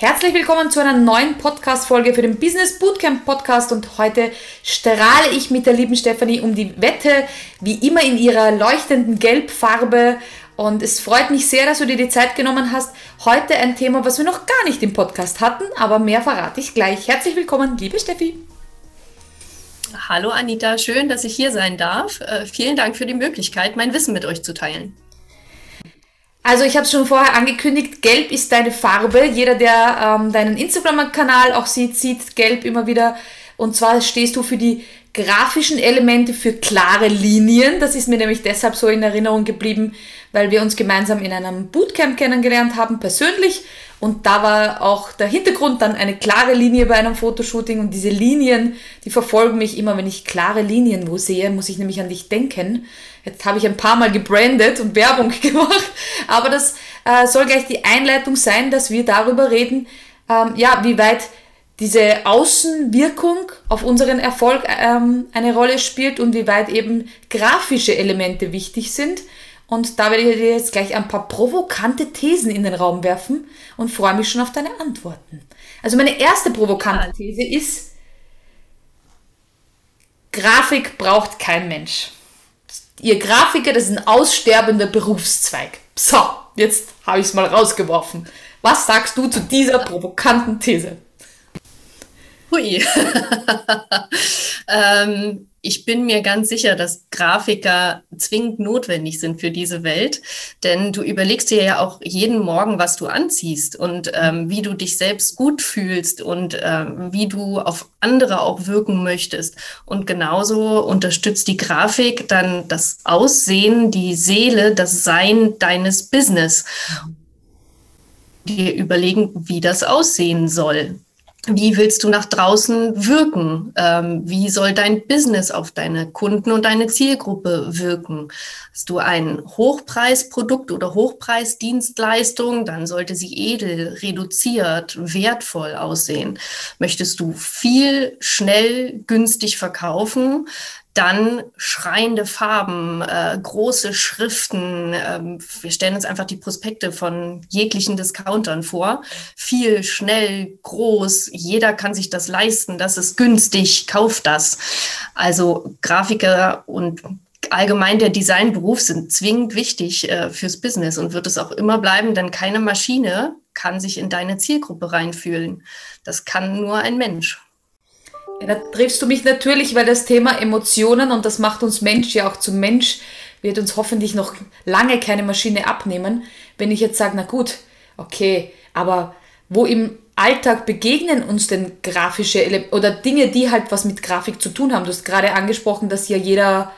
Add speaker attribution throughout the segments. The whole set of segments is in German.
Speaker 1: Herzlich willkommen zu einer neuen Podcast-Folge für den Business Bootcamp Podcast und heute strahle ich mit der lieben Stefanie um die Wette, wie immer in ihrer leuchtenden Gelbfarbe. Und es freut mich sehr, dass du dir die Zeit genommen hast. Heute ein Thema, was wir noch gar nicht im Podcast hatten, aber mehr verrate ich gleich. Herzlich willkommen, liebe Steffi.
Speaker 2: Hallo Anita, schön, dass ich hier sein darf. Äh, vielen Dank für die Möglichkeit, mein Wissen mit euch zu teilen.
Speaker 1: Also ich habe es schon vorher angekündigt, gelb ist deine Farbe. Jeder, der ähm, deinen Instagram-Kanal auch sieht, sieht gelb immer wieder. Und zwar stehst du für die grafischen Elemente, für klare Linien. Das ist mir nämlich deshalb so in Erinnerung geblieben, weil wir uns gemeinsam in einem Bootcamp kennengelernt haben, persönlich. Und da war auch der Hintergrund dann eine klare Linie bei einem Fotoshooting. Und diese Linien, die verfolgen mich immer, wenn ich klare Linien wo sehe, muss ich nämlich an dich denken. Jetzt habe ich ein paar Mal gebrandet und Werbung gemacht, aber das äh, soll gleich die Einleitung sein, dass wir darüber reden, ähm, ja, wie weit diese Außenwirkung auf unseren Erfolg ähm, eine Rolle spielt und wie weit eben grafische Elemente wichtig sind. Und da werde ich dir jetzt gleich ein paar provokante Thesen in den Raum werfen und freue mich schon auf deine Antworten. Also meine erste provokante These ist, Grafik braucht kein Mensch ihr Grafiker, das ist ein aussterbender Berufszweig. So, jetzt habe ich es mal rausgeworfen. Was sagst du zu dieser provokanten These?
Speaker 2: Hui. ähm, ich bin mir ganz sicher, dass Grafiker zwingend notwendig sind für diese Welt, denn du überlegst dir ja auch jeden Morgen, was du anziehst und ähm, wie du dich selbst gut fühlst und ähm, wie du auf andere auch wirken möchtest. Und genauso unterstützt die Grafik dann das Aussehen, die Seele, das Sein deines Business. Dir überlegen, wie das aussehen soll. Wie willst du nach draußen wirken? Ähm, wie soll dein Business auf deine Kunden und deine Zielgruppe wirken? Hast du ein Hochpreisprodukt oder Hochpreisdienstleistung, dann sollte sie edel, reduziert, wertvoll aussehen. Möchtest du viel, schnell, günstig verkaufen, dann schreiende Farben, äh, große Schriften. Ähm, wir stellen uns einfach die Prospekte von jeglichen Discountern vor. Viel, schnell, groß. Jeder kann sich das leisten. Das ist günstig. Kauft das. Also Grafiker und allgemein der Designberuf sind zwingend wichtig äh, fürs Business und wird es auch immer bleiben, denn keine Maschine kann sich in deine Zielgruppe reinfühlen. Das kann nur ein Mensch.
Speaker 1: Da triffst du mich natürlich, weil das Thema Emotionen und das macht uns Mensch ja auch zum Mensch, wird uns hoffentlich noch lange keine Maschine abnehmen. Wenn ich jetzt sage, na gut, okay, aber wo im Alltag begegnen uns denn grafische Ele oder Dinge, die halt was mit Grafik zu tun haben? Du hast gerade angesprochen, dass ja jeder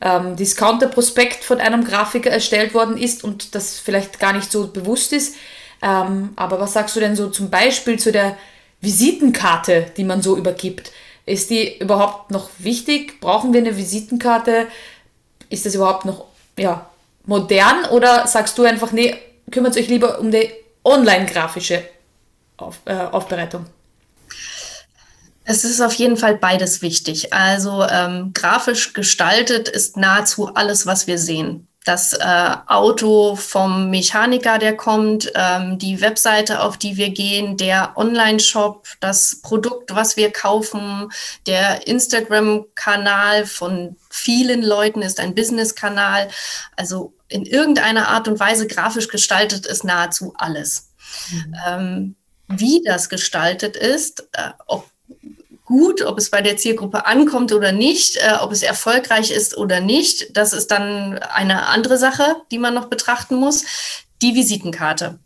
Speaker 1: ähm, Discounter-Prospekt von einem Grafiker erstellt worden ist und das vielleicht gar nicht so bewusst ist. Ähm, aber was sagst du denn so zum Beispiel zu der Visitenkarte, die man so übergibt? Ist die überhaupt noch wichtig? Brauchen wir eine Visitenkarte? Ist das überhaupt noch ja, modern? Oder sagst du einfach, nee, kümmert euch lieber um die online-grafische Auf, äh, Aufbereitung?
Speaker 2: Es ist auf jeden Fall beides wichtig. Also ähm, grafisch gestaltet ist nahezu alles, was wir sehen das äh, Auto vom Mechaniker, der kommt, ähm, die Webseite, auf die wir gehen, der Online-Shop, das Produkt, was wir kaufen, der Instagram-Kanal von vielen Leuten ist ein Business-Kanal. Also in irgendeiner Art und Weise grafisch gestaltet ist nahezu alles. Mhm. Ähm, wie das gestaltet ist, äh, ob gut, ob es bei der Zielgruppe ankommt oder nicht, äh, ob es erfolgreich ist oder nicht, das ist dann eine andere Sache, die man noch betrachten muss. Die Visitenkarte.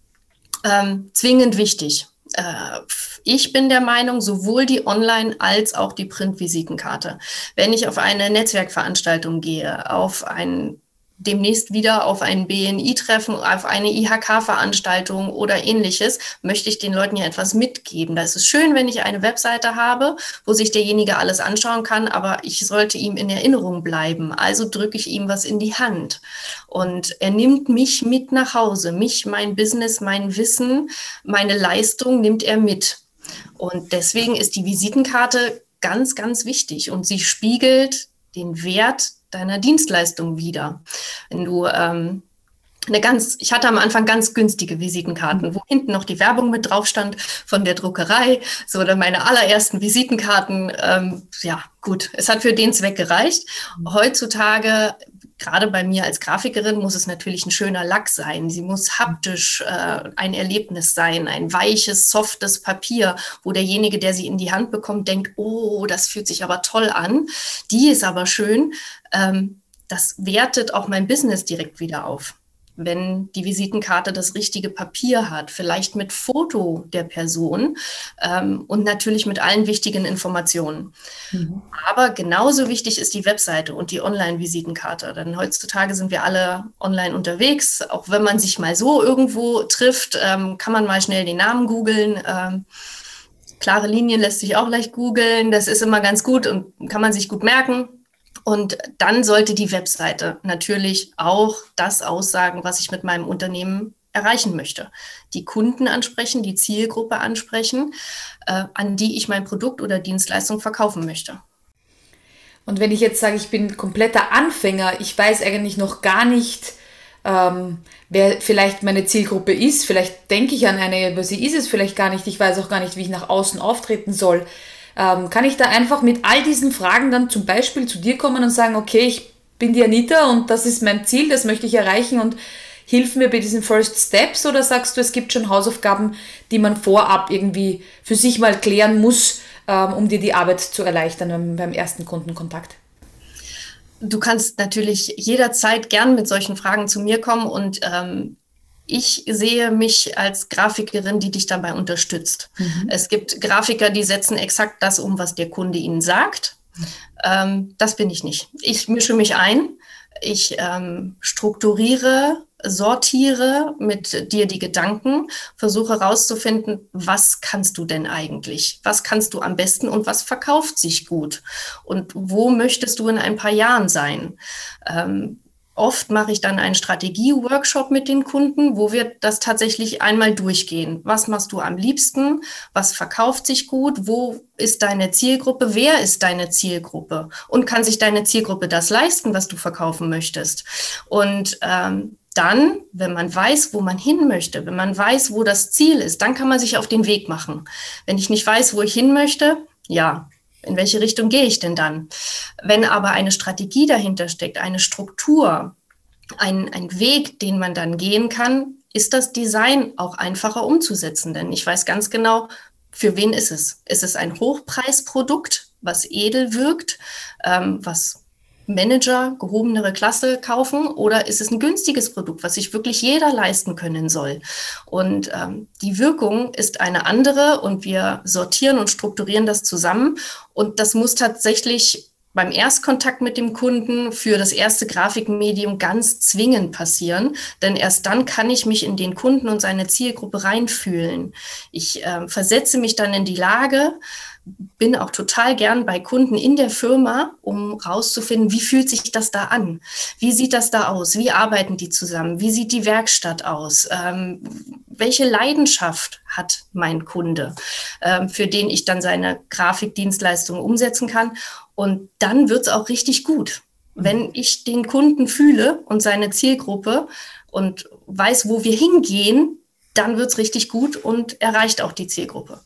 Speaker 2: Ähm, zwingend wichtig. Äh, ich bin der Meinung, sowohl die Online- als auch die Print-Visitenkarte. Wenn ich auf eine Netzwerkveranstaltung gehe, auf ein demnächst wieder auf ein BNI-Treffen, auf eine IHK-Veranstaltung oder ähnliches, möchte ich den Leuten ja etwas mitgeben. Da ist es schön, wenn ich eine Webseite habe, wo sich derjenige alles anschauen kann, aber ich sollte ihm in Erinnerung bleiben. Also drücke ich ihm was in die Hand. Und er nimmt mich mit nach Hause. Mich, mein Business, mein Wissen, meine Leistung nimmt er mit. Und deswegen ist die Visitenkarte ganz, ganz wichtig und sie spiegelt den Wert deiner Dienstleistung wieder. Wenn du ähm, eine ganz, ich hatte am Anfang ganz günstige Visitenkarten, wo hinten noch die Werbung mit drauf stand von der Druckerei. So, dann meine allerersten Visitenkarten. Ähm, ja, gut, es hat für den Zweck gereicht. Heutzutage, gerade bei mir als Grafikerin, muss es natürlich ein schöner Lack sein. Sie muss haptisch äh, ein Erlebnis sein, ein weiches, softes Papier, wo derjenige, der sie in die Hand bekommt, denkt, oh, das fühlt sich aber toll an. Die ist aber schön. Ähm, das wertet auch mein Business direkt wieder auf wenn die Visitenkarte das richtige Papier hat, vielleicht mit Foto der Person ähm, und natürlich mit allen wichtigen Informationen. Mhm. Aber genauso wichtig ist die Webseite und die Online-Visitenkarte, denn heutzutage sind wir alle online unterwegs. Auch wenn man sich mal so irgendwo trifft, ähm, kann man mal schnell den Namen googeln. Ähm, klare Linien lässt sich auch leicht googeln. Das ist immer ganz gut und kann man sich gut merken. Und dann sollte die Webseite natürlich auch das aussagen, was ich mit meinem Unternehmen erreichen möchte. Die Kunden ansprechen, die Zielgruppe ansprechen, äh, an die ich mein Produkt oder Dienstleistung verkaufen möchte.
Speaker 1: Und wenn ich jetzt sage, ich bin kompletter Anfänger, ich weiß eigentlich noch gar nicht, ähm, wer vielleicht meine Zielgruppe ist, vielleicht denke ich an eine, aber sie ist es vielleicht gar nicht, ich weiß auch gar nicht, wie ich nach außen auftreten soll ähm, kann ich da einfach mit all diesen Fragen dann zum Beispiel zu dir kommen und sagen, okay, ich bin die Anita und das ist mein Ziel, das möchte ich erreichen und hilf mir bei diesen First Steps oder sagst du, es gibt schon Hausaufgaben, die man vorab irgendwie für sich mal klären muss, ähm, um dir die Arbeit zu erleichtern beim ersten Kundenkontakt?
Speaker 2: Du kannst natürlich jederzeit gern mit solchen Fragen zu mir kommen und ähm, ich sehe mich als Grafikerin, die dich dabei unterstützt. Mhm. Es gibt Grafiker, die setzen exakt das um, was der Kunde ihnen sagt. Ähm, das bin ich nicht. Ich mische mich ein. Ich ähm, strukturiere, sortiere mit dir die Gedanken, versuche herauszufinden, was kannst du denn eigentlich? Was kannst du am besten und was verkauft sich gut? Und wo möchtest du in ein paar Jahren sein? Ähm, Oft mache ich dann einen Strategie-Workshop mit den Kunden, wo wir das tatsächlich einmal durchgehen. Was machst du am liebsten? Was verkauft sich gut? Wo ist deine Zielgruppe? Wer ist deine Zielgruppe? Und kann sich deine Zielgruppe das leisten, was du verkaufen möchtest? Und ähm, dann, wenn man weiß, wo man hin möchte, wenn man weiß, wo das Ziel ist, dann kann man sich auf den Weg machen. Wenn ich nicht weiß, wo ich hin möchte, ja, in welche Richtung gehe ich denn dann? Wenn aber eine Strategie dahinter steckt, eine Struktur, ein, ein Weg, den man dann gehen kann, ist das Design auch einfacher umzusetzen. Denn ich weiß ganz genau, für wen ist es? Ist es ein Hochpreisprodukt, was edel wirkt, ähm, was Manager gehobenere Klasse kaufen oder ist es ein günstiges Produkt, was sich wirklich jeder leisten können soll? Und ähm, die Wirkung ist eine andere und wir sortieren und strukturieren das zusammen. Und das muss tatsächlich beim Erstkontakt mit dem Kunden für das erste Grafikmedium ganz zwingend passieren, denn erst dann kann ich mich in den Kunden und seine Zielgruppe reinfühlen. Ich äh, versetze mich dann in die Lage, bin auch total gern bei Kunden in der Firma, um rauszufinden, wie fühlt sich das da an? Wie sieht das da aus? Wie arbeiten die zusammen? Wie sieht die Werkstatt aus? Ähm, welche Leidenschaft hat mein Kunde, ähm, für den ich dann seine Grafikdienstleistung umsetzen kann? Und dann wird es auch richtig gut. Wenn ich den Kunden fühle und seine Zielgruppe und weiß, wo wir hingehen, dann wird es richtig gut und erreicht auch die Zielgruppe.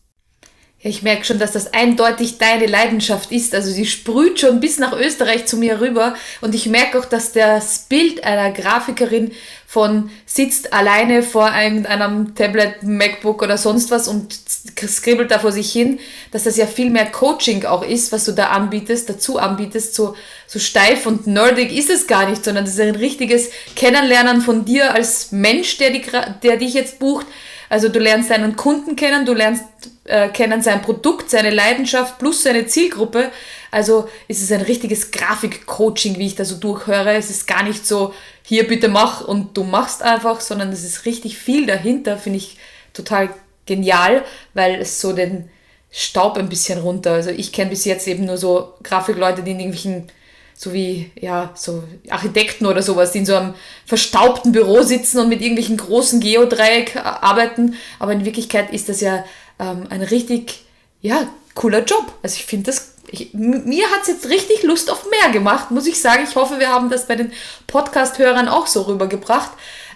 Speaker 1: Ich merke schon, dass das eindeutig deine Leidenschaft ist. Also sie sprüht schon bis nach Österreich zu mir rüber. Und ich merke auch, dass das Bild einer Grafikerin von sitzt alleine vor einem Tablet, MacBook oder sonst was und skribbelt da vor sich hin, dass das ja viel mehr Coaching auch ist, was du da anbietest, dazu anbietest. So, so steif und nerdig ist es gar nicht, sondern das ist ein richtiges Kennenlernen von dir als Mensch, der, die, der dich jetzt bucht. Also du lernst deinen Kunden kennen, du lernst äh, kennen sein Produkt, seine Leidenschaft plus seine Zielgruppe. Also ist es ein richtiges Grafik-Coaching, wie ich da so durchhöre. Es ist gar nicht so, hier bitte mach und du machst einfach, sondern es ist richtig viel dahinter, finde ich total genial, weil es so den Staub ein bisschen runter. Also ich kenne bis jetzt eben nur so Grafikleute, die in irgendwelchen so wie ja so Architekten oder sowas, die in so einem verstaubten Büro sitzen und mit irgendwelchen großen Geodreieck arbeiten. Aber in Wirklichkeit ist das ja ähm, ein richtig, ja, cooler Job. Also ich finde das, ich, mir hat es jetzt richtig Lust auf mehr gemacht, muss ich sagen. Ich hoffe, wir haben das bei den Podcast-Hörern auch so rübergebracht.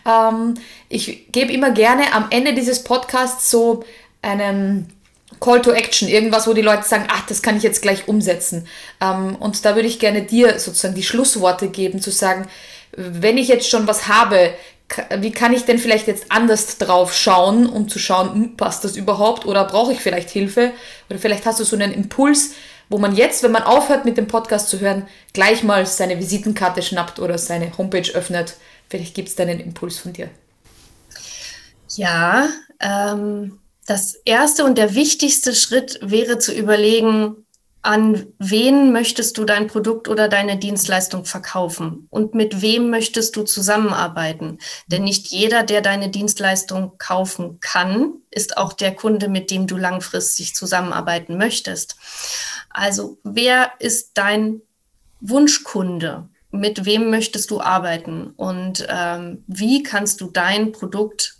Speaker 1: Ähm, ich gebe immer gerne am Ende dieses Podcasts so einen Call to Action, irgendwas, wo die Leute sagen, ach, das kann ich jetzt gleich umsetzen. Ähm, und da würde ich gerne dir sozusagen die Schlussworte geben, zu sagen, wenn ich jetzt schon was habe, wie kann ich denn vielleicht jetzt anders drauf schauen, um zu schauen, hm, passt das überhaupt oder brauche ich vielleicht Hilfe? Oder vielleicht hast du so einen Impuls, wo man jetzt, wenn man aufhört mit dem Podcast zu hören, gleich mal seine Visitenkarte schnappt oder seine Homepage öffnet. Vielleicht gibt es da einen Impuls von dir.
Speaker 2: Ja, ähm, das erste und der wichtigste Schritt wäre zu überlegen, an wen möchtest du dein Produkt oder deine Dienstleistung verkaufen und mit wem möchtest du zusammenarbeiten. Denn nicht jeder, der deine Dienstleistung kaufen kann, ist auch der Kunde, mit dem du langfristig zusammenarbeiten möchtest. Also wer ist dein Wunschkunde? Mit wem möchtest du arbeiten? Und ähm, wie kannst du dein Produkt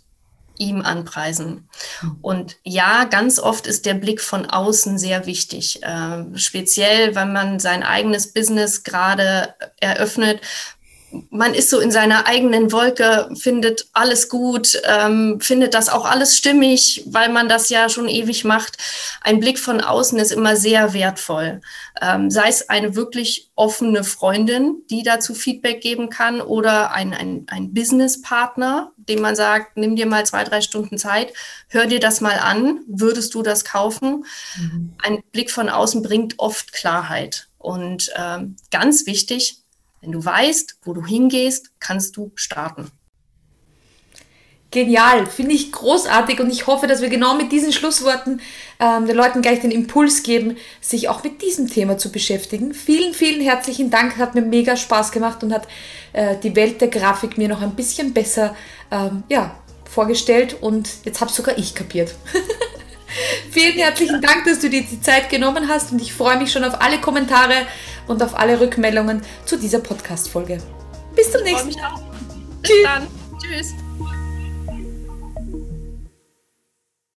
Speaker 2: ihm anpreisen. Und ja, ganz oft ist der Blick von außen sehr wichtig. Äh, speziell, wenn man sein eigenes Business gerade eröffnet, man ist so in seiner eigenen Wolke, findet alles gut, ähm, findet das auch alles stimmig, weil man das ja schon ewig macht. Ein Blick von außen ist immer sehr wertvoll. Ähm, sei es eine wirklich offene Freundin, die dazu Feedback geben kann, oder ein, ein, ein Businesspartner, dem man sagt, nimm dir mal zwei, drei Stunden Zeit, hör dir das mal an, würdest du das kaufen? Mhm. Ein Blick von außen bringt oft Klarheit. Und ähm, ganz wichtig, wenn du weißt, wo du hingehst, kannst du starten.
Speaker 1: Genial, finde ich großartig und ich hoffe, dass wir genau mit diesen Schlussworten ähm, den Leuten gleich den Impuls geben, sich auch mit diesem Thema zu beschäftigen. Vielen, vielen herzlichen Dank, hat mir mega Spaß gemacht und hat äh, die Welt der Grafik mir noch ein bisschen besser ähm, ja, vorgestellt und jetzt habe sogar ich kapiert. Vielen herzlichen Dank, dass du dir die Zeit genommen hast und ich freue mich schon auf alle Kommentare und auf alle Rückmeldungen zu dieser Podcast-Folge. Bis zum nächsten Mal.
Speaker 2: Bis dann. Tschüss.